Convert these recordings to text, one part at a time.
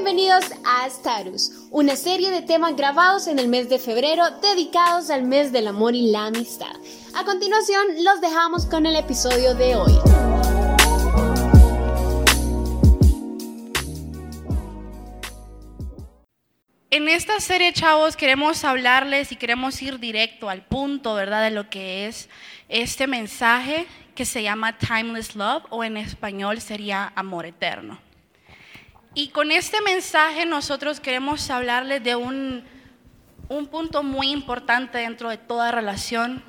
Bienvenidos a Starus, una serie de temas grabados en el mes de febrero dedicados al mes del amor y la amistad. A continuación, los dejamos con el episodio de hoy. En esta serie, chavos, queremos hablarles y queremos ir directo al punto, ¿verdad?, de lo que es este mensaje que se llama Timeless Love o en español sería amor eterno. Y con este mensaje nosotros queremos hablarles de un, un punto muy importante dentro de toda relación.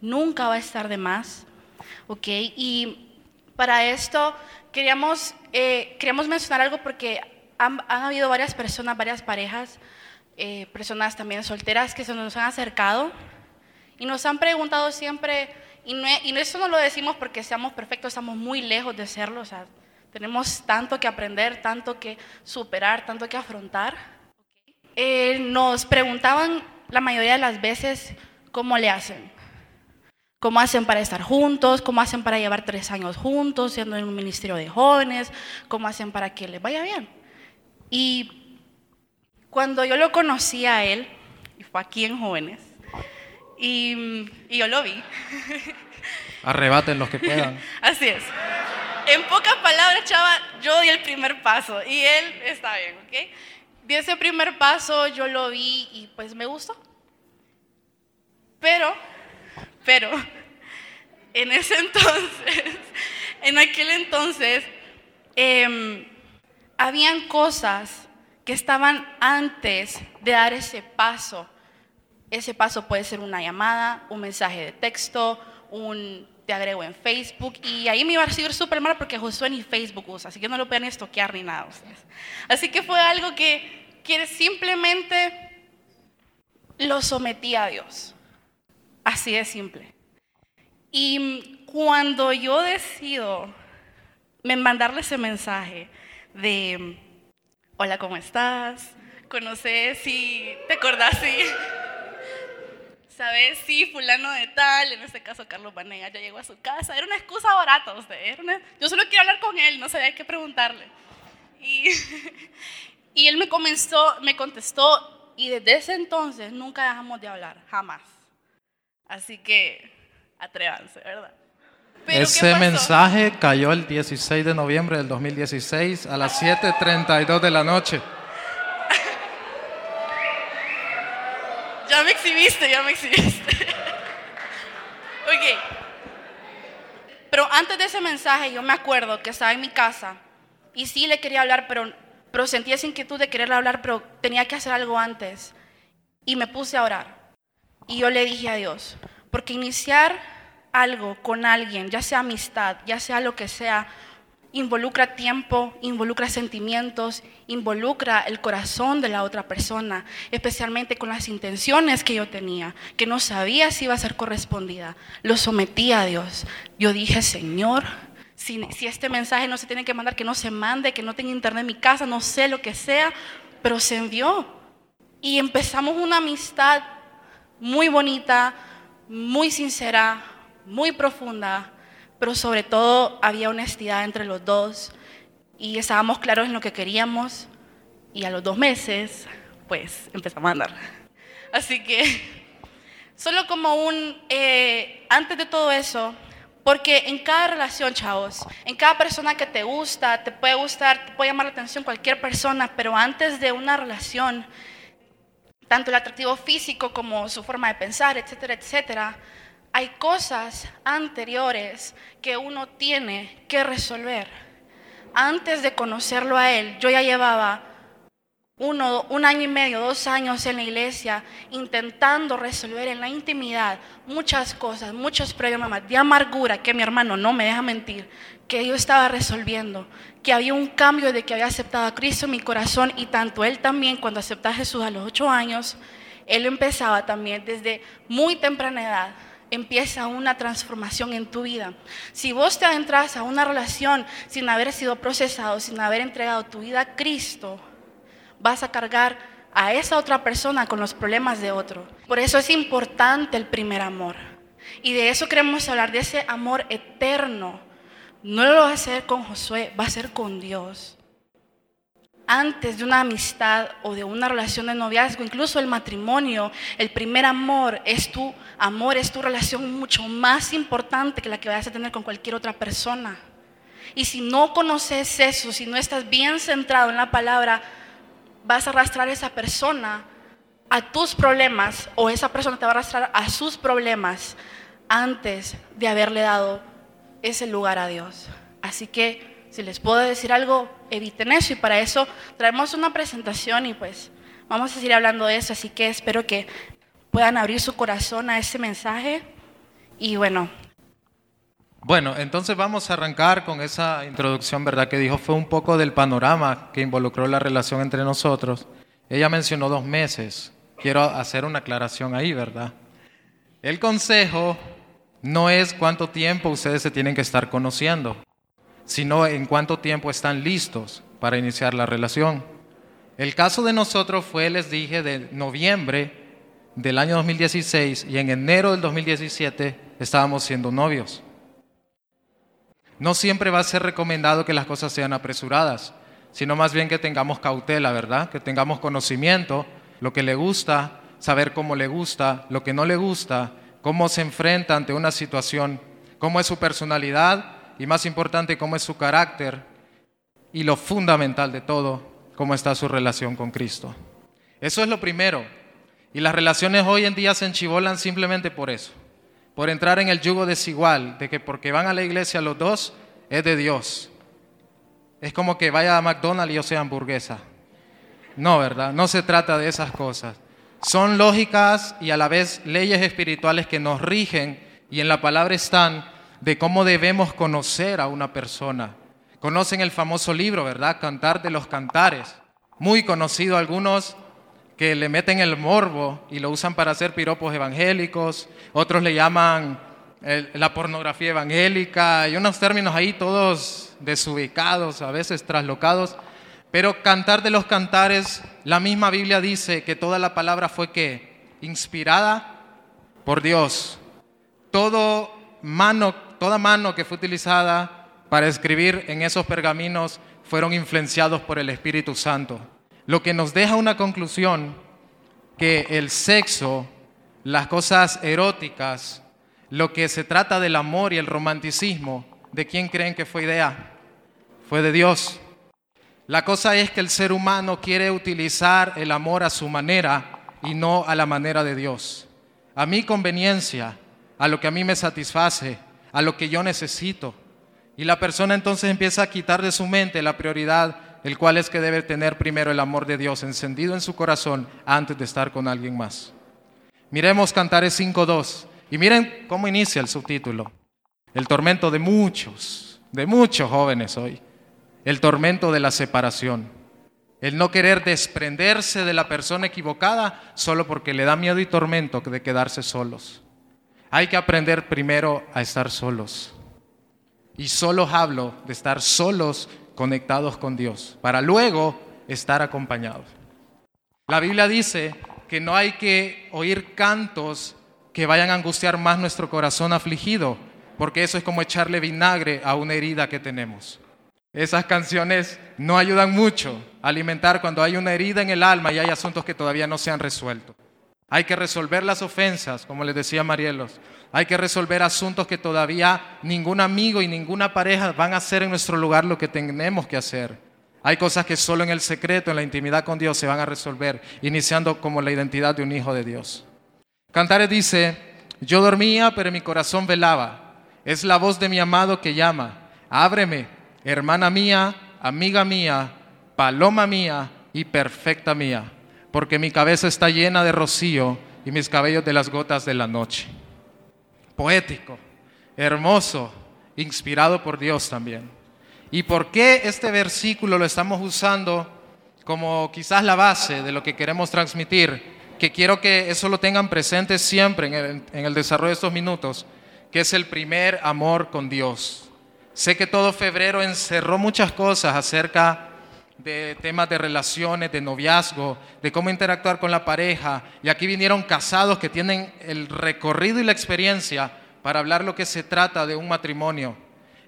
Nunca va a estar de más, ¿ok? Y para esto queríamos, eh, queríamos mencionar algo porque han, habido varias personas, varias parejas, eh, personas también solteras que se nos han acercado y nos han preguntado siempre, y, no, y eso no lo decimos porque seamos perfectos, estamos muy lejos de serlo, o sea, tenemos tanto que aprender, tanto que superar, tanto que afrontar. Eh, nos preguntaban la mayoría de las veces cómo le hacen. ¿Cómo hacen para estar juntos? ¿Cómo hacen para llevar tres años juntos, siendo en un ministerio de jóvenes? ¿Cómo hacen para que les vaya bien? Y cuando yo lo conocí a él, y fue aquí en jóvenes, y, y yo lo vi. Arrebaten los que puedan. Así es en pocas palabras, chava, yo di el primer paso y él está bien, ¿ok? Di ese primer paso, yo lo vi y pues me gustó. Pero, pero, en ese entonces, en aquel entonces, eh, habían cosas que estaban antes de dar ese paso. Ese paso puede ser una llamada, un mensaje de texto, un te agrego en Facebook y ahí me iba a recibir súper mal porque Josué ni Facebook usa, así que no lo pueden estoquear ni nada ustedes. Así que fue algo que, que simplemente lo sometí a Dios, así de simple. Y cuando yo decido mandarle ese mensaje de, hola, ¿cómo estás? ¿Conoces y te acordás? Sí. ¿Sabes? Sí, fulano de tal, en este caso Carlos Banega ya llegó a su casa. Era una excusa barata, usted. Yo solo quiero hablar con él, no sabía qué preguntarle. Y, y él me comenzó, me contestó y desde ese entonces nunca dejamos de hablar, jamás. Así que atrévanse, ¿verdad? Ese mensaje cayó el 16 de noviembre del 2016 a las 7.32 de la noche. Ya me exhibiste, ya me exhibiste. ok. Pero antes de ese mensaje yo me acuerdo que estaba en mi casa y sí le quería hablar, pero, pero sentía esa inquietud de quererle hablar, pero tenía que hacer algo antes. Y me puse a orar. Y yo le dije a Dios, porque iniciar algo con alguien, ya sea amistad, ya sea lo que sea, involucra tiempo, involucra sentimientos, involucra el corazón de la otra persona, especialmente con las intenciones que yo tenía, que no sabía si iba a ser correspondida. Lo sometí a Dios. Yo dije, Señor, si, si este mensaje no se tiene que mandar, que no se mande, que no tenga internet en mi casa, no sé lo que sea, pero se envió. Y empezamos una amistad muy bonita, muy sincera, muy profunda pero sobre todo había honestidad entre los dos y estábamos claros en lo que queríamos y a los dos meses, pues empezamos a andar. Así que, solo como un, eh, antes de todo eso, porque en cada relación, chavos, en cada persona que te gusta, te puede gustar, te puede llamar la atención cualquier persona, pero antes de una relación, tanto el atractivo físico como su forma de pensar, etcétera, etcétera, hay cosas anteriores que uno tiene que resolver. Antes de conocerlo a Él, yo ya llevaba uno, un año y medio, dos años en la iglesia intentando resolver en la intimidad muchas cosas, muchos problemas de amargura que mi hermano no me deja mentir, que yo estaba resolviendo, que había un cambio de que había aceptado a Cristo en mi corazón y tanto él también cuando aceptó a Jesús a los ocho años, él empezaba también desde muy temprana edad empieza una transformación en tu vida. Si vos te adentras a una relación sin haber sido procesado, sin haber entregado tu vida a Cristo, vas a cargar a esa otra persona con los problemas de otro. Por eso es importante el primer amor. Y de eso queremos hablar, de ese amor eterno. No lo va a hacer con Josué, va a ser con Dios. Antes de una amistad o de una relación de noviazgo, incluso el matrimonio, el primer amor es tu amor, es tu relación mucho más importante que la que vayas a tener con cualquier otra persona. Y si no conoces eso, si no estás bien centrado en la palabra, vas a arrastrar a esa persona a tus problemas o esa persona te va a arrastrar a sus problemas antes de haberle dado ese lugar a Dios. Así que si les puedo decir algo, eviten eso y para eso traemos una presentación y pues vamos a seguir hablando de eso, así que espero que puedan abrir su corazón a ese mensaje y bueno. Bueno, entonces vamos a arrancar con esa introducción, ¿verdad? Que dijo fue un poco del panorama que involucró la relación entre nosotros. Ella mencionó dos meses. Quiero hacer una aclaración ahí, ¿verdad? El consejo no es cuánto tiempo ustedes se tienen que estar conociendo, sino en cuánto tiempo están listos para iniciar la relación. El caso de nosotros fue, les dije, de noviembre del año 2016 y en enero del 2017 estábamos siendo novios. No siempre va a ser recomendado que las cosas sean apresuradas, sino más bien que tengamos cautela, ¿verdad? Que tengamos conocimiento, lo que le gusta, saber cómo le gusta, lo que no le gusta cómo se enfrenta ante una situación, cómo es su personalidad y más importante, cómo es su carácter y lo fundamental de todo, cómo está su relación con Cristo. Eso es lo primero. Y las relaciones hoy en día se enchivolan simplemente por eso, por entrar en el yugo desigual, de que porque van a la iglesia los dos, es de Dios. Es como que vaya a McDonald's y yo sea hamburguesa. No, ¿verdad? No se trata de esas cosas. Son lógicas y a la vez leyes espirituales que nos rigen y en la palabra están de cómo debemos conocer a una persona. Conocen el famoso libro, ¿verdad? Cantar de los cantares. Muy conocido algunos que le meten el morbo y lo usan para hacer piropos evangélicos, otros le llaman la pornografía evangélica y unos términos ahí todos desubicados, a veces traslocados. Pero cantar de los cantares, la misma Biblia dice que toda la palabra fue que inspirada por Dios. Todo mano, toda mano que fue utilizada para escribir en esos pergaminos fueron influenciados por el Espíritu Santo. Lo que nos deja una conclusión que el sexo, las cosas eróticas, lo que se trata del amor y el romanticismo, ¿de quién creen que fue idea? Fue de Dios. La cosa es que el ser humano quiere utilizar el amor a su manera y no a la manera de Dios. A mi conveniencia, a lo que a mí me satisface, a lo que yo necesito. Y la persona entonces empieza a quitar de su mente la prioridad, el cual es que debe tener primero el amor de Dios encendido en su corazón antes de estar con alguien más. Miremos Cantares 5.2 y miren cómo inicia el subtítulo. El tormento de muchos, de muchos jóvenes hoy el tormento de la separación, el no querer desprenderse de la persona equivocada solo porque le da miedo y tormento de quedarse solos. Hay que aprender primero a estar solos. Y solo hablo de estar solos conectados con Dios, para luego estar acompañados. La Biblia dice que no hay que oír cantos que vayan a angustiar más nuestro corazón afligido, porque eso es como echarle vinagre a una herida que tenemos. Esas canciones no ayudan mucho a alimentar cuando hay una herida en el alma y hay asuntos que todavía no se han resuelto. Hay que resolver las ofensas, como les decía Marielos. Hay que resolver asuntos que todavía ningún amigo y ninguna pareja van a hacer en nuestro lugar lo que tenemos que hacer. Hay cosas que solo en el secreto, en la intimidad con Dios se van a resolver, iniciando como la identidad de un hijo de Dios. Cantares dice, yo dormía, pero mi corazón velaba. Es la voz de mi amado que llama. Ábreme, hermana mía, amiga mía, paloma mía y perfecta mía, porque mi cabeza está llena de rocío y mis cabellos de las gotas de la noche. Poético, hermoso, inspirado por Dios también. ¿Y por qué este versículo lo estamos usando como quizás la base de lo que queremos transmitir? Que quiero que eso lo tengan presente siempre en el, desarrollo de estos minutos, que es el primer amor con Dios. Sé que todo febrero encerró muchas cosas acerca de temas de relaciones, de noviazgo, de cómo interactuar con la pareja. Y aquí vinieron casados que tienen el recorrido y la experiencia para hablar lo que se trata de un matrimonio.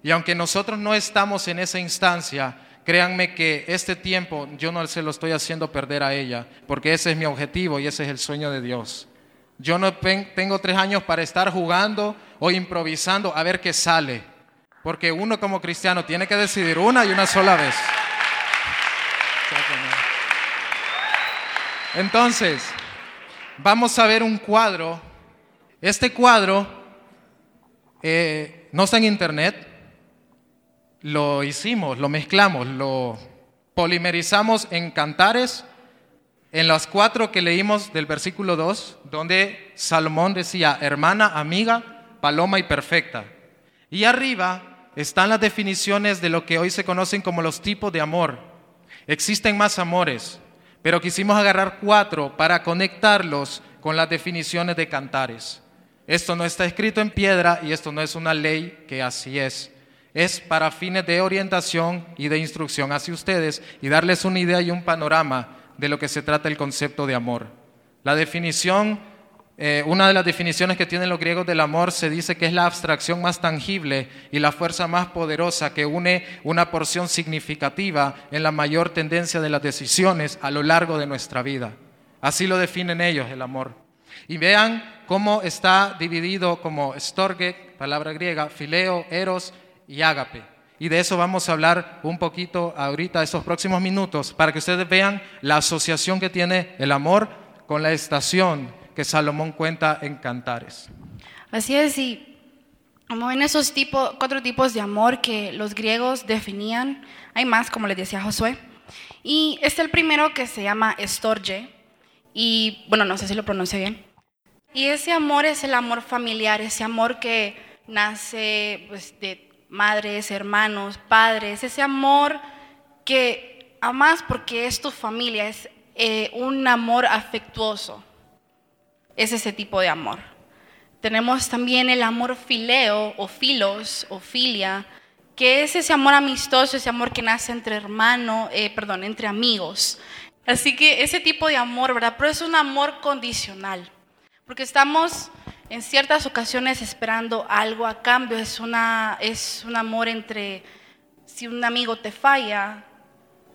Y aunque nosotros no estamos en esa instancia, créanme que este tiempo yo no se lo estoy haciendo perder a ella, porque ese es mi objetivo y ese es el sueño de Dios. Yo no tengo tres años para estar jugando o improvisando a ver qué sale, porque uno como cristiano tiene que decidir una y una sola vez. Entonces, vamos a ver un cuadro. Este cuadro eh, no está en internet, lo hicimos, lo mezclamos, lo polimerizamos en cantares, en las cuatro que leímos del versículo 2, donde Salomón decía, hermana, amiga, paloma y perfecta. Y arriba están las definiciones de lo que hoy se conocen como los tipos de amor. Existen más amores, pero quisimos agarrar cuatro para conectarlos con las definiciones de cantares. Esto no está escrito en piedra y esto no es una ley que así es. Es para fines de orientación y de instrucción hacia ustedes y darles una idea y un panorama de lo que se trata el concepto de amor. La definición, eh, una de las definiciones que tienen los griegos del amor se dice que es la abstracción más tangible y la fuerza más poderosa que une una porción significativa en la mayor tendencia de las decisiones a lo largo de nuestra vida. Así lo definen ellos el amor. Y vean cómo está dividido como storge, palabra griega, fileo, eros y ágape. Y de eso vamos a hablar un poquito ahorita, estos próximos minutos, para que ustedes vean la asociación que tiene el amor con la estación que Salomón cuenta en Cantares. Así es, y como ven esos tipos, cuatro tipos de amor que los griegos definían, hay más, como les decía Josué. Y este es el primero que se llama estorge, y bueno, no sé si lo pronuncio bien. Y ese amor es el amor familiar, ese amor que nace pues, de madres, hermanos, padres, ese amor que amas porque es tu familia, es eh, un amor afectuoso. Es ese tipo de amor. Tenemos también el amor fileo o filos o filia, que es ese amor amistoso, ese amor que nace entre hermanos, eh, perdón, entre amigos. Así que ese tipo de amor, ¿verdad? Pero es un amor condicional, porque estamos en ciertas ocasiones esperando algo a cambio. Es, una, es un amor entre, si un amigo te falla,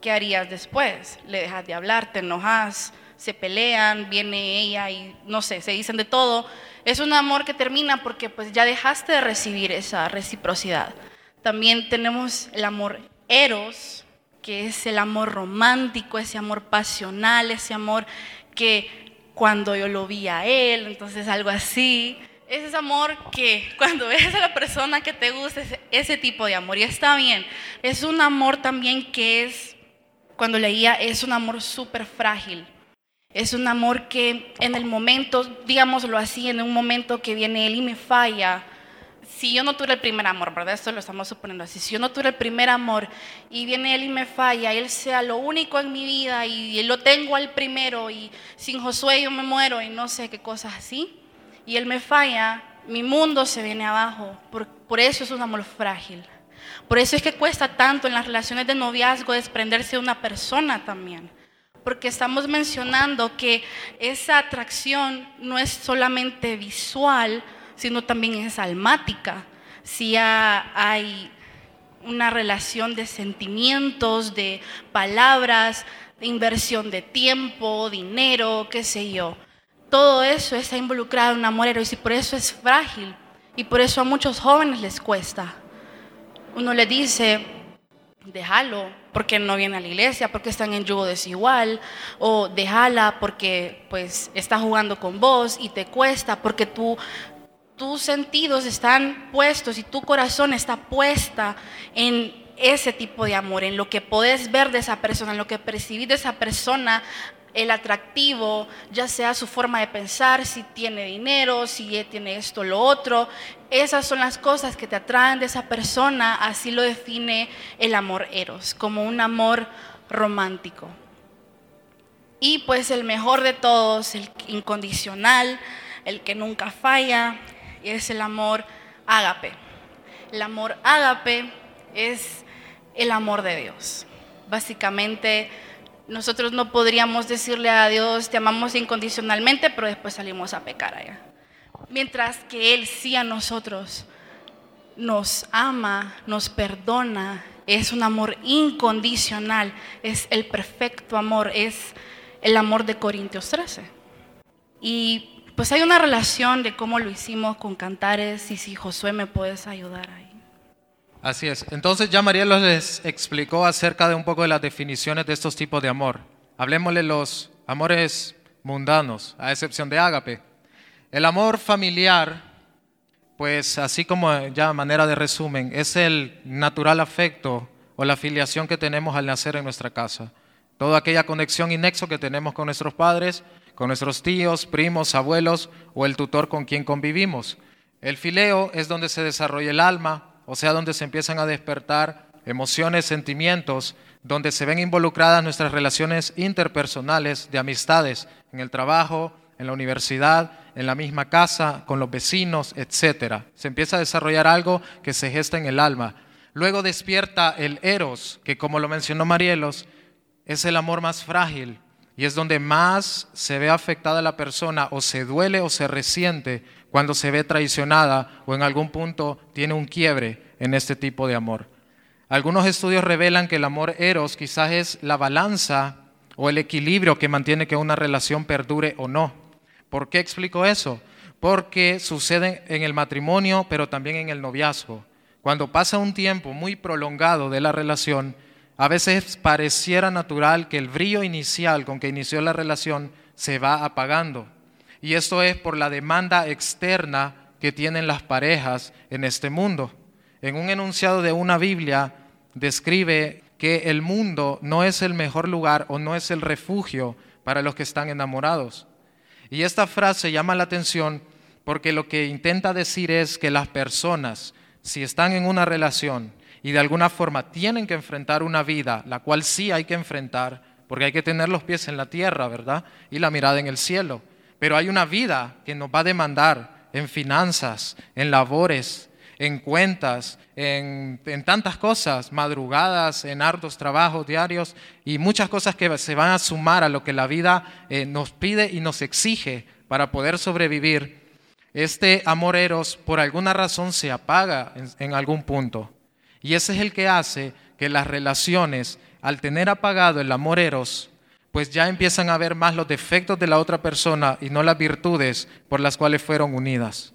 ¿qué harías después? Le dejas de hablar, te enojas, se pelean, viene ella y no sé, se dicen de todo. Es un amor que termina porque pues ya dejaste de recibir esa reciprocidad. También tenemos el amor eros, que es el amor romántico, ese amor pasional, ese amor que cuando yo lo vi a él, entonces algo así. Es ese amor que cuando ves a la persona que te gusta, es ese tipo de amor. Y está bien. Es un amor también que es, cuando leía, es un amor súper frágil. Es un amor que en el momento, digámoslo así, en un momento que viene él y me falla, si yo no tuve el primer amor, ¿verdad? Esto lo estamos suponiendo así. Si yo no tuve el primer amor y viene él y me falla, él sea lo único en mi vida y lo tengo al primero y sin Josué yo me muero y no sé qué cosas así, y él me falla, mi mundo se viene abajo. Por, por eso es un amor frágil. Por eso es que cuesta tanto en las relaciones de noviazgo desprenderse de una persona también. Porque estamos mencionando que esa atracción no es solamente visual, sino también es almática. Si hay una relación de sentimientos, de palabras, de inversión de tiempo, dinero, qué sé yo. Todo eso está involucrado en un amor y por eso es frágil y por eso a muchos jóvenes les cuesta. Uno le dice, déjalo porque no viene a la iglesia, porque están en yugo desigual, o déjala porque pues está jugando con vos y te cuesta, porque tú tus sentidos están puestos y tu corazón está puesta en ese tipo de amor, en lo que podés ver de esa persona, en lo que percibís de esa persona, el atractivo, ya sea su forma de pensar, si tiene dinero, si tiene esto, lo otro. Esas son las cosas que te atraen de esa persona, así lo define el amor eros, como un amor romántico. Y pues el mejor de todos, el incondicional, el que nunca falla, es el amor ágape. El amor ágape es el amor de Dios. Básicamente, nosotros no podríamos decirle a Dios, te amamos incondicionalmente, pero después salimos a pecar allá. Mientras que Él sí a nosotros nos ama, nos perdona es un amor incondicional, es el perfecto amor, es el amor de Corintios 13. Y pues hay una relación de cómo lo hicimos con cantares y si Josué me puedes ayudar ahí. Así es. Entonces ya María les explicó acerca de un poco de las definiciones de estos tipos de amor. Hablemosle los amores mundanos, a excepción de ágape. El amor familiar, pues así como ya manera de resumen, es el natural afecto o la filiación que tenemos al nacer en nuestra casa. Toda aquella conexión y nexo que tenemos con nuestros padres, con nuestros tíos, primos, abuelos o el tutor con quien convivimos. El fileo es donde se desarrolla el alma, o sea, donde se empiezan a despertar emociones, sentimientos, donde se ven involucradas nuestras relaciones interpersonales de amistades en el trabajo, en la universidad, en la misma casa, con los vecinos, etc. Se empieza a desarrollar algo que se gesta en el alma. Luego despierta el eros, que como lo mencionó Marielos, es el amor más frágil y es donde más se ve afectada la persona o se duele o se resiente cuando se ve traicionada o en algún punto tiene un quiebre en este tipo de amor. Algunos estudios revelan que el amor eros quizás es la balanza o el equilibrio que mantiene que una relación perdure o no. ¿Por qué explico eso? Porque sucede en el matrimonio, pero también en el noviazgo. Cuando pasa un tiempo muy prolongado de la relación, a veces pareciera natural que el brillo inicial con que inició la relación se va apagando. Y esto es por la demanda externa que tienen las parejas en este mundo. En un enunciado de una Biblia describe que el mundo no es el mejor lugar o no es el refugio para los que están enamorados. Y esta frase llama la atención porque lo que intenta decir es que las personas, si están en una relación y de alguna forma tienen que enfrentar una vida, la cual sí hay que enfrentar, porque hay que tener los pies en la tierra, ¿verdad? Y la mirada en el cielo. Pero hay una vida que nos va a demandar en finanzas, en labores, en cuentas, en, tantas cosas, madrugadas, en hartos trabajos diarios y muchas cosas que se van a sumar a lo que la vida eh, nos pide y nos exige para poder sobrevivir. Este amor eros por alguna razón se apaga en algún punto. Y ese es el que hace que las relaciones, al tener apagado el amor eros, pues ya empiezan a ver más los defectos de la otra persona y no las virtudes por las cuales fueron unidas.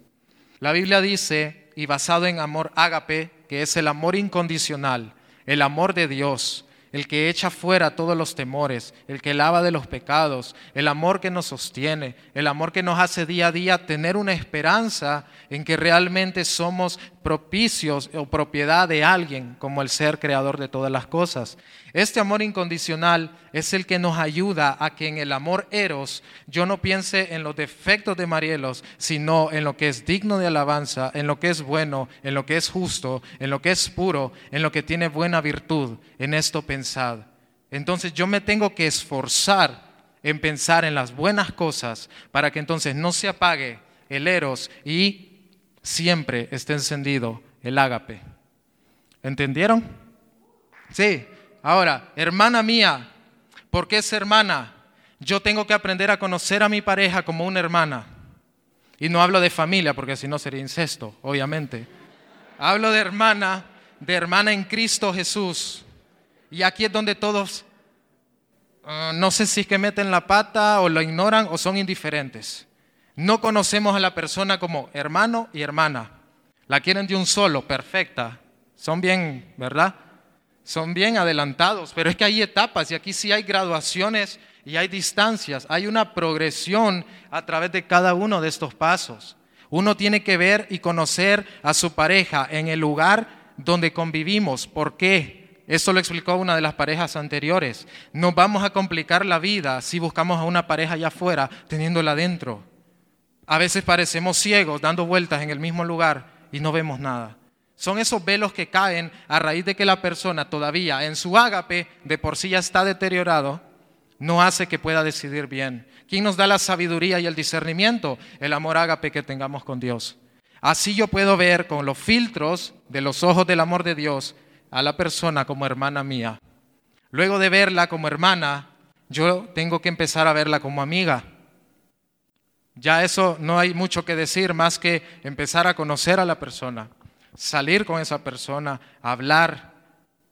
La Biblia dice y basado en amor ágape, que es el amor incondicional, el amor de Dios, el que echa fuera todos los temores, el que lava de los pecados, el amor que nos sostiene, el amor que nos hace día a día tener una esperanza en que realmente somos propicios o propiedad de alguien como el ser creador de todas las cosas. Este amor incondicional es el que nos ayuda a que en el amor eros yo no piense en los defectos de Marielos, sino en lo que es digno de alabanza, en lo que es bueno, en lo que es justo, en lo que es puro, en lo que tiene buena virtud. En esto pensad. Entonces yo me tengo que esforzar en pensar en las buenas cosas para que entonces no se apague el eros y siempre esté encendido el ágape. ¿Entendieron? Sí. Ahora, hermana mía, ¿por qué es hermana? Yo tengo que aprender a conocer a mi pareja como una hermana. Y no hablo de familia, porque si no sería incesto, obviamente. Hablo de hermana, de hermana en Cristo Jesús. Y aquí es donde todos, ah, no sé si es que meten la pata o lo ignoran o son indiferentes. No conocemos a la persona como hermano y hermana. La quieren de un solo, perfecta. Son bien, ¿verdad? Son bien adelantados, pero es que hay etapas y aquí sí hay graduaciones y hay distancias. Hay una progresión a través de cada uno de estos pasos. Uno tiene que ver y conocer a su pareja en el lugar donde convivimos. ¿Por qué? Eso lo explicó una de las parejas anteriores. Nos vamos a complicar la vida si buscamos a una pareja allá afuera teniéndola dentro. A veces parecemos ciegos dando vueltas en el mismo lugar y no vemos nada. Son esos velos que caen a raíz de que la persona todavía en su ágape de por sí ya está deteriorado, no hace que pueda decidir bien. ¿Quién nos da la sabiduría y el discernimiento? El amor ágape que tengamos con Dios. Así yo puedo ver con los filtros de los ojos del amor de Dios a la persona como hermana mía. Luego de verla como hermana, yo tengo que empezar a verla como amiga. Ya eso no hay mucho que decir más que empezar a conocer a la persona, salir con esa persona, hablar,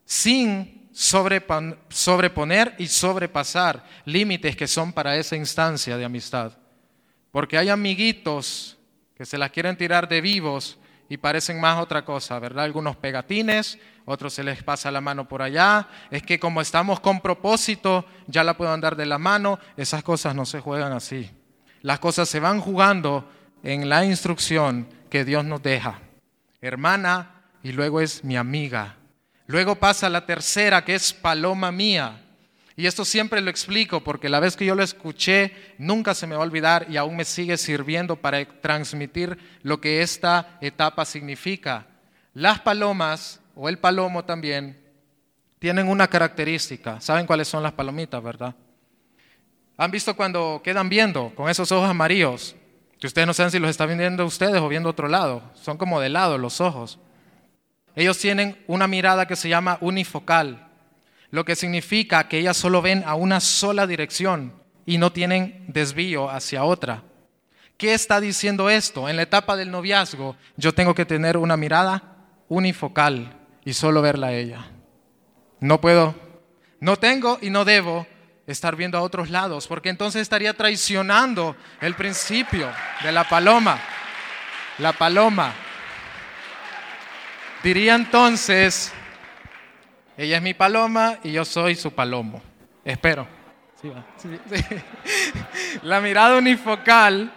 sin sobreponer y sobrepasar límites que son para esa instancia de amistad. Porque hay amiguitos que se las quieren tirar de vivos y parecen más otra cosa, ¿verdad? Algunos pegatines, otros se les pasa la mano por allá. Es que como estamos con propósito, ya la puedo andar de la mano. Esas cosas no se juegan así. Las cosas se van jugando en la instrucción que Dios nos deja. Hermana, y luego es mi amiga. Luego pasa la tercera, que es paloma mía. Y esto siempre lo explico porque la vez que yo lo escuché nunca se me va a olvidar y aún me sigue sirviendo para transmitir lo que esta etapa significa. Las palomas o el palomo también, tienen una característica. ¿Saben cuáles son las palomitas, verdad? ¿Han visto cuando quedan viendo con esos ojos amarillos? Que ustedes no saben si los están viendo ustedes o viendo otro lado. Son como de lado los ojos. Ellos tienen una mirada que se llama unifocal, lo que significa que ellas solo ven a una sola dirección y no tienen desvío hacia otra. ¿Qué está diciendo esto? En la etapa del noviazgo yo tengo que tener una mirada unifocal y solo verla a ella. No puedo, no tengo y no debo estar viendo a otros lados, porque entonces estaría traicionando el principio de la paloma. La paloma. Diría entonces, ella es mi paloma y yo soy su palomo. Espero. La mirada unifocal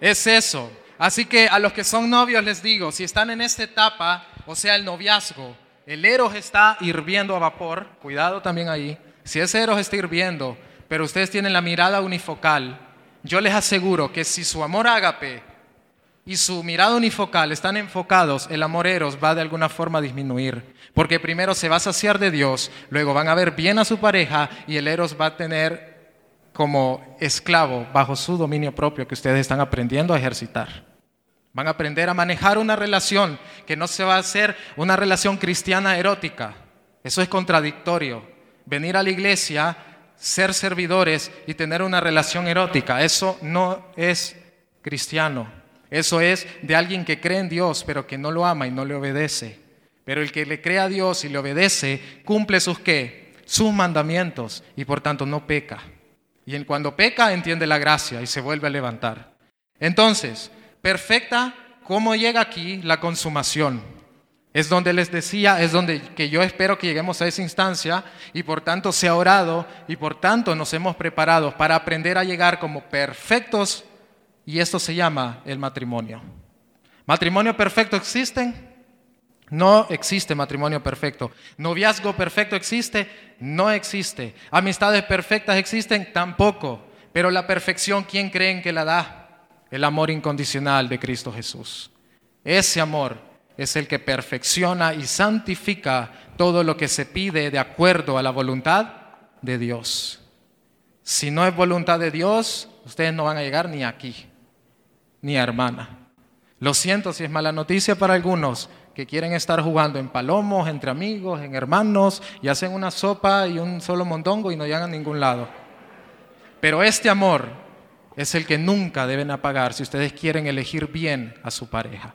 es eso. Así que a los que son novios les digo, si están en esta etapa, o sea, el noviazgo, el eros está hirviendo a vapor, cuidado también ahí, si ese eros está hirviendo, pero ustedes tienen la mirada unifocal, yo les aseguro que si su amor ágape y su mirada unifocal están enfocados, el amor eros va de alguna forma a disminuir. Porque primero se va a saciar de Dios, luego van a ver bien a su pareja y el eros va a tener como esclavo bajo su dominio propio que ustedes están aprendiendo a ejercitar. Van a aprender a manejar una relación que no se va a hacer una relación cristiana erótica. Eso es contradictorio. Venir a la iglesia, ser servidores y tener una relación erótica, eso no es cristiano. Eso es de alguien que cree en Dios, pero que no lo ama y no le obedece. Pero el que le cree a Dios y le obedece, cumple sus qué? Sus mandamientos y por tanto no peca. Y en cuando peca entiende la gracia y se vuelve a levantar. Entonces, perfecta, ¿cómo llega aquí la consumación? Es donde les decía, es donde que yo espero que lleguemos a esa instancia y por tanto se ha orado y por tanto nos hemos preparado para aprender a llegar como perfectos y esto se llama el matrimonio. ¿Matrimonio perfecto existen? No existe matrimonio perfecto. ¿Noviazgo perfecto existe? No existe. ¿Amistades perfectas existen? Tampoco. Pero la perfección, ¿quién creen que la da? el amor incondicional de Cristo Jesús. Ese amor es el que perfecciona y santifica todo lo que se pide de acuerdo a la voluntad de Dios. Si no es voluntad de Dios, ustedes no van a llegar ni aquí, ni a hermana. Lo siento si es mala noticia para algunos que quieren estar jugando en palomos, entre amigos, en hermanos, y hacen una sopa y un solo mondongo y no llegan a ningún lado. Pero este amor es el que nunca deben apagar si ustedes quieren elegir bien a su pareja.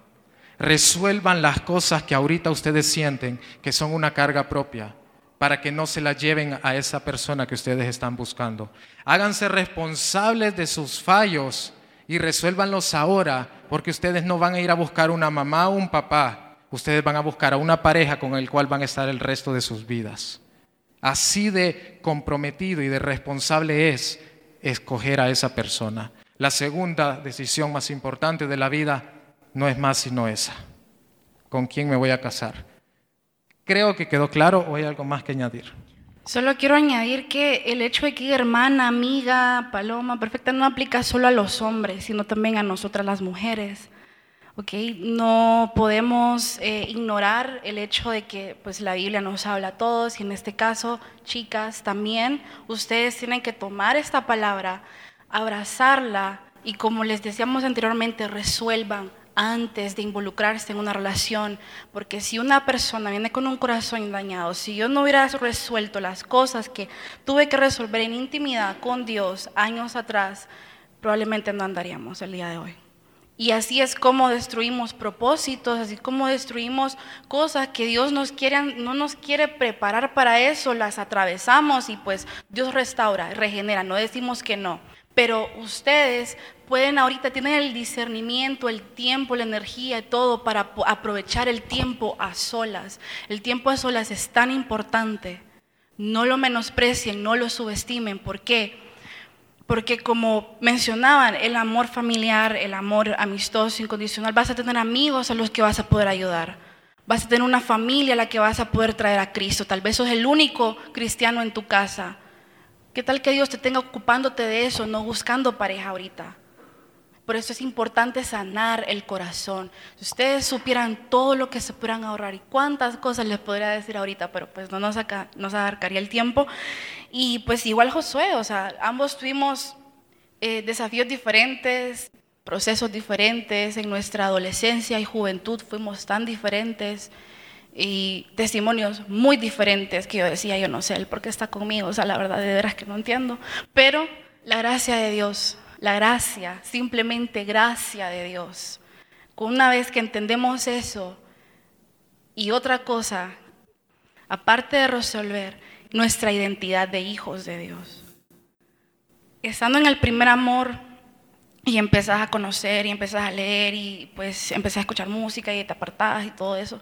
Resuelvan las cosas que ahorita ustedes sienten que son una carga propia para que no se la lleven a esa persona que ustedes están buscando. Háganse responsables de sus fallos y resuélvanlos ahora, porque ustedes no van a ir a buscar una mamá o un papá, ustedes van a buscar a una pareja con el cual van a estar el resto de sus vidas. Así de comprometido y de responsable es escoger a esa persona. La segunda decisión más importante de la vida no es más sino esa. ¿Con quién me voy a casar? Creo que quedó claro o hay algo más que añadir. Solo quiero añadir que el hecho de que hermana, amiga, paloma, perfecta, no aplica solo a los hombres, sino también a nosotras las mujeres. Okay, no podemos eh, ignorar el hecho de que pues, la Biblia nos habla a todos y en este caso, chicas, también ustedes tienen que tomar esta palabra, abrazarla y como les decíamos anteriormente, resuelvan antes de involucrarse en una relación, porque si una persona viene con un corazón dañado, si yo no hubiera resuelto las cosas que tuve que resolver en intimidad con Dios años atrás, probablemente no andaríamos el día de hoy. Y así es como destruimos propósitos, así como destruimos cosas que Dios no nos quiere preparar para eso, las atravesamos y pues Dios restaura, regenera, no decimos que no. Pero ustedes pueden ahorita, tienen el discernimiento, el tiempo, la energía todo para aprovechar el tiempo a solas. El tiempo a solas es tan importante. No lo menosprecien, no lo subestimen. ¿Por qué? Porque como mencionaban, el amor familiar, el amor amistoso, incondicional, vas a tener amigos a los que vas a poder ayudar. Vas a tener una familia a la que vas a poder traer a Cristo. Tal vez sos el único cristiano en tu casa. ¿Qué tal que Dios te tenga ocupándote de eso, no buscando pareja ahorita? Por eso es importante sanar el corazón. Si ustedes supieran todo lo que se pudieran ahorrar y cuántas cosas les podría decir ahorita, pero pues no nos, acá, nos abarcaría el tiempo. Y pues igual Josué, o sea, ambos tuvimos eh, desafíos diferentes, procesos diferentes en nuestra adolescencia y juventud, fuimos tan diferentes y testimonios muy diferentes que yo decía, yo no sé, él por qué está conmigo, o sea, la verdad de veras que no entiendo, pero la gracia de Dios la gracia, simplemente gracia de Dios. Una vez que entendemos eso, y otra cosa, aparte de resolver nuestra identidad de hijos de Dios. Estando en el primer amor y empezás a conocer y empezás a leer y pues empezás a escuchar música y te apartás y todo eso,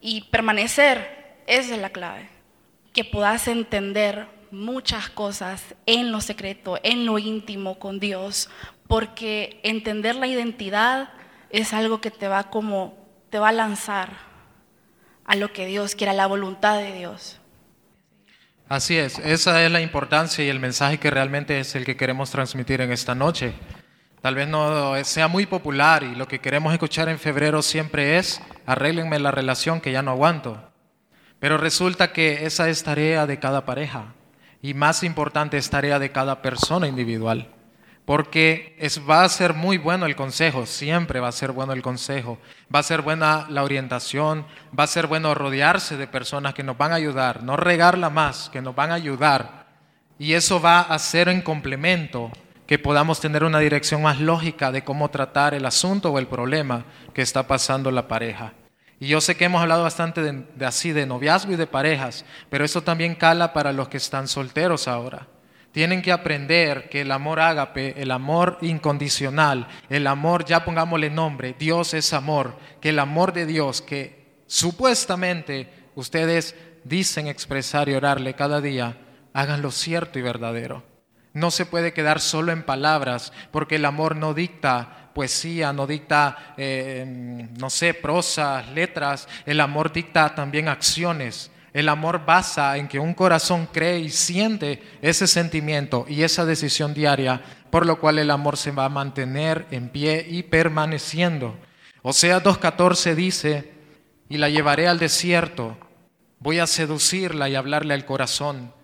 y permanecer, esa es la clave, que puedas entender muchas cosas en lo secreto, en lo íntimo con Dios, porque entender la identidad es algo que te va como te va a lanzar a lo que Dios quiera, la voluntad de Dios. Así es, esa es la importancia y el mensaje que realmente es el que queremos transmitir en esta noche. Tal vez no sea muy popular y lo que queremos escuchar en febrero siempre es, arréglenme la relación que ya no aguanto. Pero resulta que esa es tarea de cada pareja y más importante es tarea de cada persona individual. Porque es, va a ser muy bueno el consejo, siempre va a ser bueno el consejo, va a ser buena la orientación, va a ser bueno rodearse de personas que nos van a ayudar, no regarla más, que nos van a ayudar. Y eso va a ser en complemento que podamos tener una dirección más lógica de cómo tratar el asunto o el problema que está pasando la pareja. Y yo sé que hemos hablado bastante de, así, de noviazgo y de parejas, pero eso también cala para los que están solteros ahora. Tienen que aprender que el amor ágape, el amor incondicional, el amor, ya pongámosle nombre, Dios es amor, que el amor de Dios, que supuestamente ustedes dicen expresar y orarle cada día, hagan lo cierto y verdadero. No se puede quedar solo en palabras, porque el amor no dicta poesía, no dicta, eh, no sé, prosas, letras. El amor dicta también acciones. El amor basa en que un corazón cree y siente ese sentimiento y esa decisión diaria, por lo cual el amor se va a mantener en pie y permaneciendo. O sea, 2.14 dice, y la llevaré al desierto, voy a seducirla y hablarle al corazón,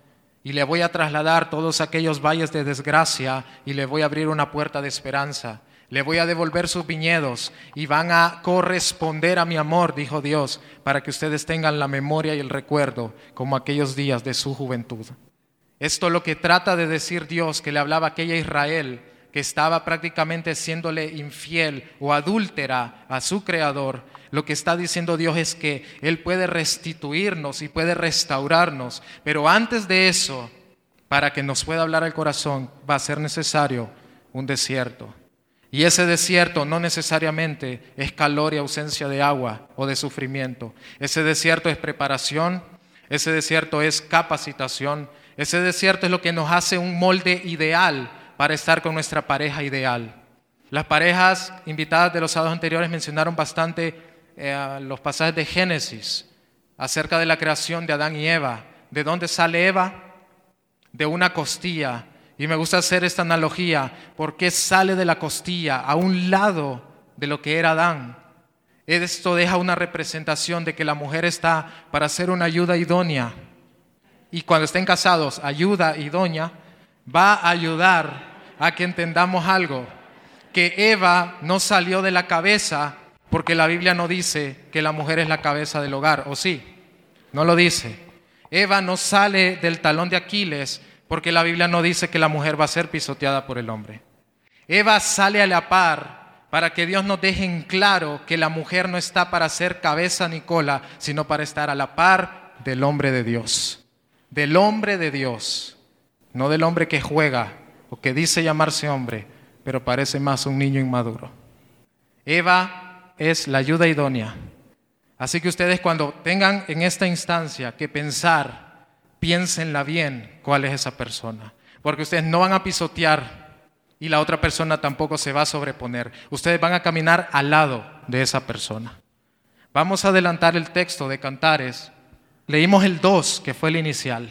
y le voy a trasladar todos aquellos valles de desgracia y le voy a abrir una puerta de esperanza. Le voy a devolver sus viñedos y van a corresponder a mi amor, dijo Dios, para que ustedes tengan la memoria y el recuerdo como aquellos días de su juventud. Esto es lo que trata de decir Dios que le hablaba a aquella Israel que estaba prácticamente siéndole infiel o adúltera a su creador. Lo que está diciendo Dios es que Él puede restituirnos y puede restaurarnos, pero antes de eso, para que nos pueda hablar al corazón, va a ser necesario un desierto. Y ese desierto no necesariamente es calor y ausencia de agua o de sufrimiento. Ese desierto es preparación, ese desierto es capacitación, ese desierto es lo que nos hace un molde ideal para estar con nuestra pareja ideal. Las parejas invitadas de los sábados anteriores mencionaron bastante eh, los pasajes de Génesis acerca de la creación de Adán y Eva. ¿De dónde sale Eva? De una costilla y me gusta hacer esta analogía porque sale de la costilla a un lado de lo que era Adán. Esto deja una representación de que la mujer está para ser una ayuda idónea. Y cuando estén casados, ayuda idónea, va a ayudar a que entendamos algo. Que Eva no salió de la cabeza porque la Biblia no dice que la mujer es la cabeza del hogar, ¿o sí? No lo dice. Eva no sale del talón de Aquiles porque la Biblia no dice que la mujer va a ser pisoteada por el hombre. Eva sale a la par para que Dios nos deje en claro que la mujer no está para ser cabeza ni cola, sino para estar a la par del hombre de Dios. Del hombre de Dios, no del hombre que juega o que dice llamarse hombre, pero parece más un niño inmaduro. Eva es la ayuda idónea. Así que ustedes cuando tengan en esta instancia que pensar, piénsenla bien cuál es esa persona. Porque ustedes no van a pisotear y la otra persona tampoco se va a sobreponer. Ustedes van a caminar al lado de esa persona. Vamos a adelantar el texto de Cantares. Leímos el 2, que fue el inicial.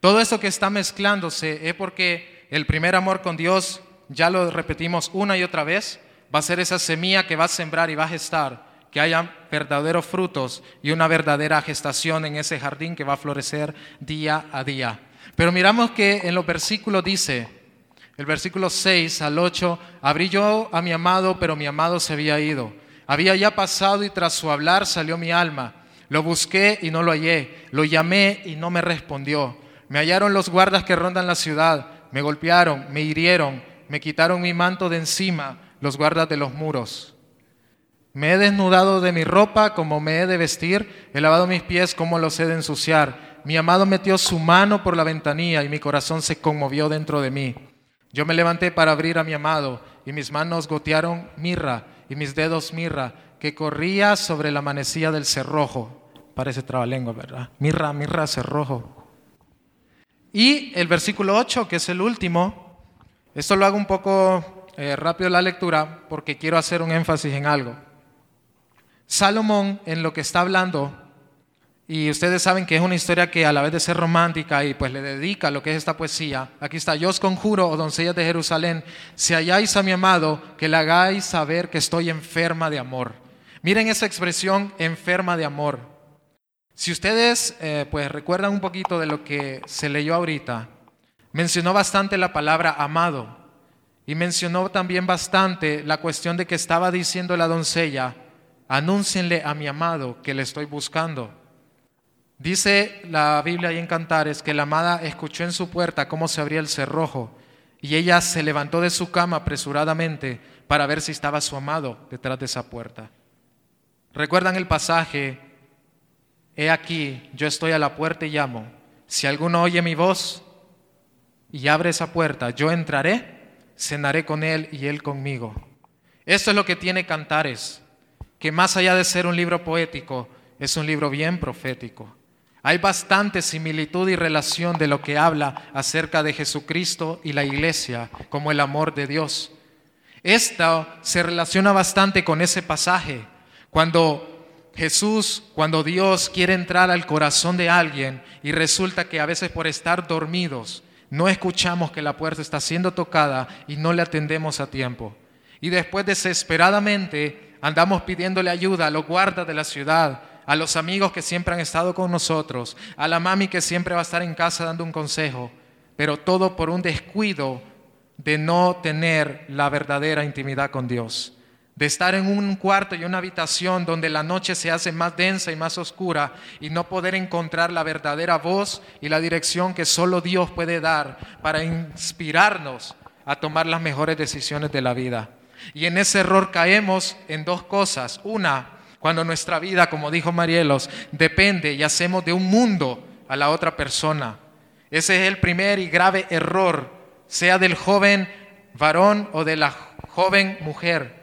Todo esto que está mezclándose es porque el primer amor con Dios, ya lo repetimos una y otra vez, va a ser esa semilla que va a sembrar y va a gestar, que haya verdaderos frutos y una verdadera gestación en ese jardín que va a florecer día a día. Pero miramos que en los versículos dice, el versículo 6 al 8, abrí yo a mi amado, pero mi amado se había ido. Había ya pasado y tras su hablar salió mi alma. Lo busqué y no lo hallé. Lo llamé y no me respondió. Me hallaron los guardas que rondan la ciudad. Me golpearon, me hirieron, me quitaron mi manto de encima, los guardas de los muros. Me he desnudado de mi ropa como me he de vestir, he lavado mis pies como los he de ensuciar. Mi amado metió su mano por la ventanilla y mi corazón se conmovió dentro de mí. Yo me levanté para abrir a mi amado y mis manos gotearon mirra y mis dedos mirra que corría sobre la manecilla del cerrojo. Parece trabalengua, ¿verdad? Mirra, mirra, cerrojo. Y el versículo 8, que es el último, esto lo hago un poco eh, rápido la lectura porque quiero hacer un énfasis en algo. Salomón en lo que está hablando y ustedes saben que es una historia que a la vez de ser romántica y pues le dedica lo que es esta poesía. Aquí está, yo os conjuro, oh doncellas de Jerusalén, si halláis a mi amado, que le hagáis saber que estoy enferma de amor. Miren esa expresión, enferma de amor. Si ustedes eh, pues recuerdan un poquito de lo que se leyó ahorita, mencionó bastante la palabra amado y mencionó también bastante la cuestión de que estaba diciendo la doncella, anúncienle a mi amado que le estoy buscando. Dice la Biblia ahí en Cantares que la amada escuchó en su puerta cómo se abría el cerrojo y ella se levantó de su cama apresuradamente para ver si estaba su amado detrás de esa puerta. ¿Recuerdan el pasaje? He aquí, yo estoy a la puerta y llamo. Si alguno oye mi voz y abre esa puerta, yo entraré, cenaré con él y él conmigo. Esto es lo que tiene Cantares, que más allá de ser un libro poético, es un libro bien profético. Hay bastante similitud y relación de lo que habla acerca de Jesucristo y la iglesia como el amor de Dios. Esto se relaciona bastante con ese pasaje. Cuando Jesús, cuando Dios quiere entrar al corazón de alguien y resulta que a veces por estar dormidos no escuchamos que la puerta está siendo tocada y no le atendemos a tiempo. Y después desesperadamente andamos pidiéndole ayuda a los guardas de la ciudad, a los amigos que siempre han estado con nosotros, a la mami que siempre va a estar en casa dando un consejo, pero todo por un descuido de no tener la verdadera intimidad con Dios, de estar en un cuarto y una habitación donde la noche se hace más densa y más oscura y no poder encontrar la verdadera voz y la dirección que solo Dios puede dar para inspirarnos a tomar las mejores decisiones de la vida. Y en ese error caemos en dos cosas. Una, cuando nuestra vida, como dijo Marielos, depende y hacemos de un mundo a la otra persona. Ese es el primer y grave error, sea del joven varón o de la joven mujer.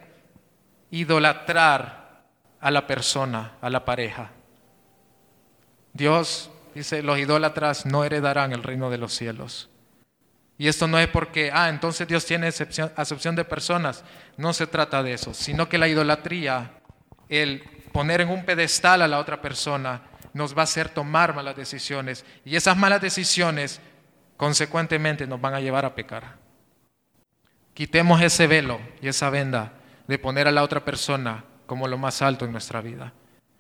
Idolatrar a la persona, a la pareja. Dios dice, los idólatras no heredarán el reino de los cielos. Y esto no es porque, ah, entonces Dios tiene acepción de personas. No se trata de eso, sino que la idolatría el poner en un pedestal a la otra persona nos va a hacer tomar malas decisiones y esas malas decisiones consecuentemente nos van a llevar a pecar. Quitemos ese velo y esa venda de poner a la otra persona como lo más alto en nuestra vida.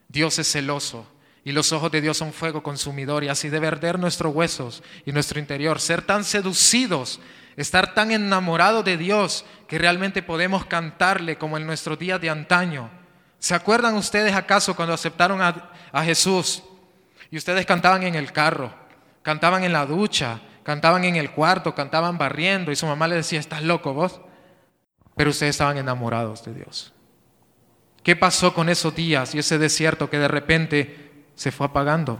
Dios es celoso y los ojos de Dios son fuego consumidor y así debe arder nuestros huesos y nuestro interior, ser tan seducidos, estar tan enamorados de Dios que realmente podemos cantarle como en nuestros días de antaño ¿Se acuerdan ustedes acaso cuando aceptaron a, Jesús y ustedes cantaban en el carro, cantaban en la ducha, cantaban en el cuarto, cantaban barriendo y su mamá le decía, estás loco vos? pero ustedes estaban enamorados de Dios. ¿Qué pasó con esos días y ese desierto que de repente se fue apagando?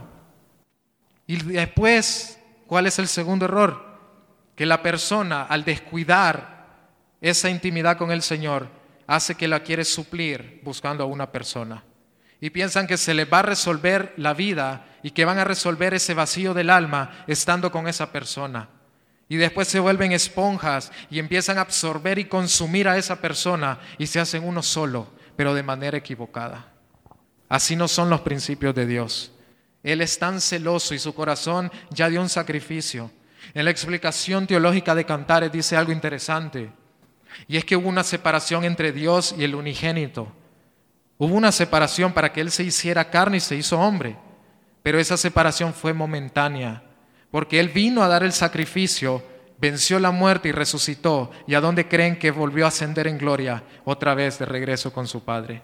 Y después, ¿cuál es el segundo error? Que la persona al descuidar esa intimidad con el Señor hace que la quiere suplir buscando a una persona. Y piensan que se les va a resolver la vida y que van a resolver ese vacío del alma estando con esa persona. Y después se vuelven esponjas y empiezan a absorber y consumir a esa persona y se hacen uno solo, pero de manera equivocada. Así no son los principios de Dios. Él es tan celoso y su corazón ya dio un sacrificio. En la explicación teológica de Cantares dice algo interesante. Y es que hubo una separación entre Dios y el unigénito. Hubo una separación para que Él se hiciera carne y se hizo hombre. Pero esa separación fue momentánea, porque Él vino a dar el sacrificio, venció la muerte y resucitó. ¿Y a dónde creen que volvió a ascender en gloria otra vez de regreso con su Padre?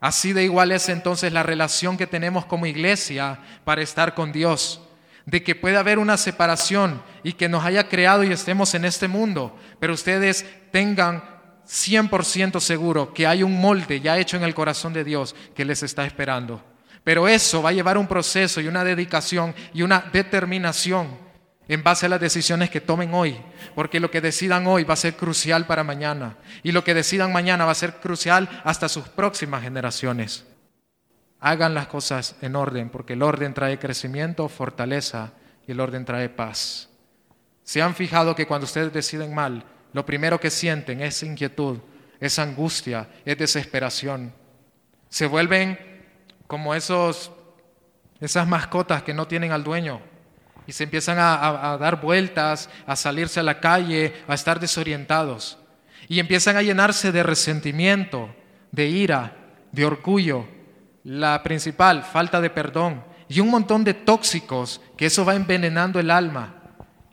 Así de igual es entonces la relación que tenemos como iglesia para estar con Dios de que puede haber una separación y que nos haya creado y estemos en este mundo, pero ustedes tengan 100% seguro que hay un molde ya hecho en el corazón de Dios que les está esperando. Pero eso va a llevar un proceso y una dedicación y una determinación en base a las decisiones que tomen hoy, porque lo que decidan hoy va a ser crucial para mañana y lo que decidan mañana va a ser crucial hasta sus próximas generaciones. Hagan las cosas en orden, porque el orden trae crecimiento, fortaleza y el orden trae paz. ¿Se han fijado que cuando ustedes deciden mal, lo primero que sienten es inquietud, es angustia, es desesperación? Se vuelven como esos, esas mascotas que no tienen al dueño y se empiezan a, a dar vueltas, a salirse a la calle, a estar desorientados y empiezan a llenarse de resentimiento, de ira, de orgullo, la principal, falta de perdón y un montón de tóxicos que eso va envenenando el alma.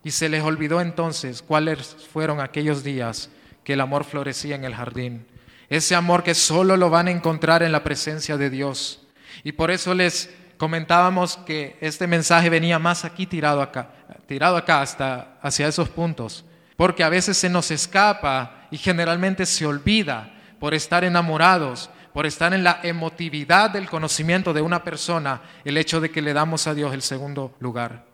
Y se les olvidó entonces cuáles fueron aquellos días que el amor florecía en el jardín. Ese amor que solo lo van a encontrar en la presencia de Dios. Y por eso les comentábamos que este mensaje venía más aquí tirado acá, tirado acá hasta hacia esos puntos, porque a veces se nos escapa y generalmente se olvida por estar enamorados, por estar en la emotividad del conocimiento de una persona, el hecho de que le damos a Dios el segundo lugar.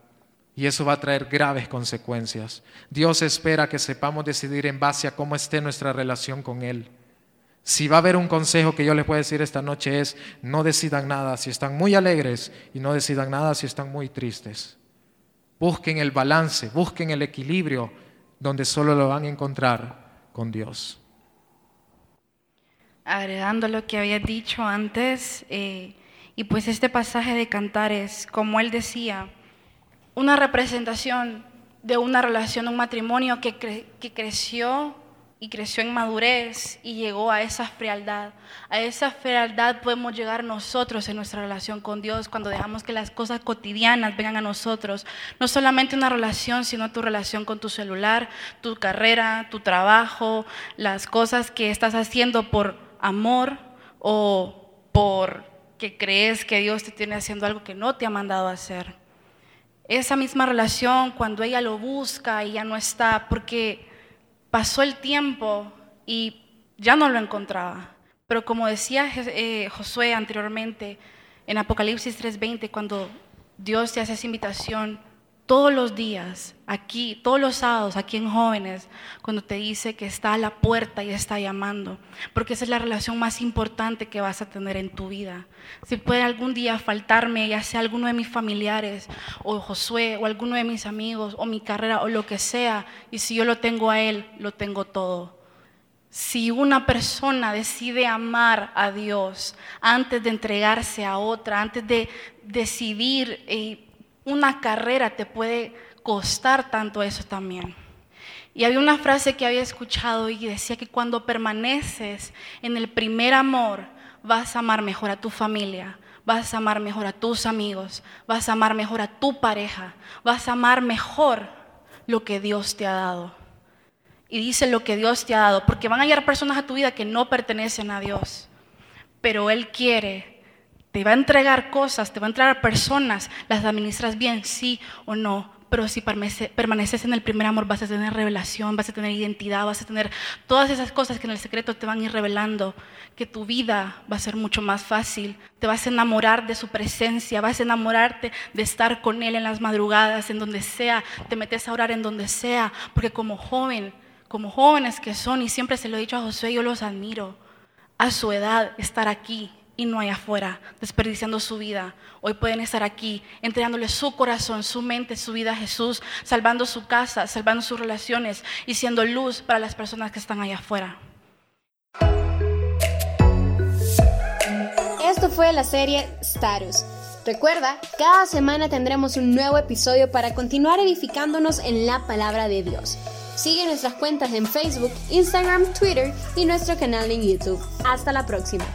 Y eso va a traer graves consecuencias. Dios espera que sepamos decidir en base a cómo esté nuestra relación con Él. Si va a haber un consejo que yo les puedo decir esta noche es, no decidan nada si están muy alegres y no decidan nada si están muy tristes. Busquen el balance, busquen el equilibrio donde solo lo van a encontrar con Dios agregando lo que había dicho antes, eh, y pues este pasaje de Cantares, como él decía, una representación de una relación, un matrimonio que, que creció y creció en madurez y llegó a esa frialdad. A esa frialdad podemos llegar nosotros en nuestra relación con Dios cuando dejamos que las cosas cotidianas vengan a nosotros. No solamente una relación, sino tu relación con tu celular, tu carrera, tu trabajo, las cosas que estás haciendo por amor o porque crees que Dios te tiene haciendo algo que no te ha mandado hacer. Esa misma relación, cuando ella lo busca y ya no está, porque pasó el tiempo y ya no lo encontraba. Pero como decía eh, Josué anteriormente, en Apocalipsis 3:20, cuando Dios te hace esa invitación, todos los días, aquí, todos los sábados, aquí en jóvenes, cuando te dice que está a la puerta y está llamando, porque esa es la relación más importante que vas a tener en tu vida. Si puede algún día faltarme, ya sea alguno de mis familiares, o Josué, o alguno de mis amigos, o mi carrera, o lo que sea, y si yo lo tengo a Él, lo tengo todo. Si una persona decide amar a Dios antes de entregarse a otra, antes de decidir... Eh, una carrera te puede costar tanto eso también. Y había una frase que había escuchado y decía que cuando permaneces en el primer amor, vas a amar mejor a tu familia, vas a amar mejor a tus amigos, vas a amar mejor a tu pareja, vas a amar mejor lo que Dios te ha dado. Y dice lo que Dios te ha dado, porque van a llegar personas a tu vida que no pertenecen a Dios, pero Él quiere te va a entregar cosas, te va a entregar personas, las administras bien, sí o no. Pero si permaneces en el primer amor vas a tener revelación, vas a tener identidad, vas a tener todas esas cosas que en el secreto te van a ir revelando, que tu vida va a ser mucho más fácil, te vas a enamorar de su presencia, vas a enamorarte de estar con Él en las madrugadas, en donde sea, te metes a orar en donde sea, porque como joven, como jóvenes que son, y siempre se lo he dicho a José, yo los admiro, a su edad estar aquí y no allá afuera, desperdiciando su vida. Hoy pueden estar aquí, entregándole su corazón, su mente, su vida a Jesús, salvando su casa, salvando sus relaciones y siendo luz para las personas que están allá afuera. Esto fue la serie Status. Recuerda, cada semana tendremos un nuevo episodio para continuar edificándonos en la palabra de Dios. Sigue nuestras cuentas en Facebook, Instagram, Twitter y nuestro canal en YouTube. Hasta la próxima.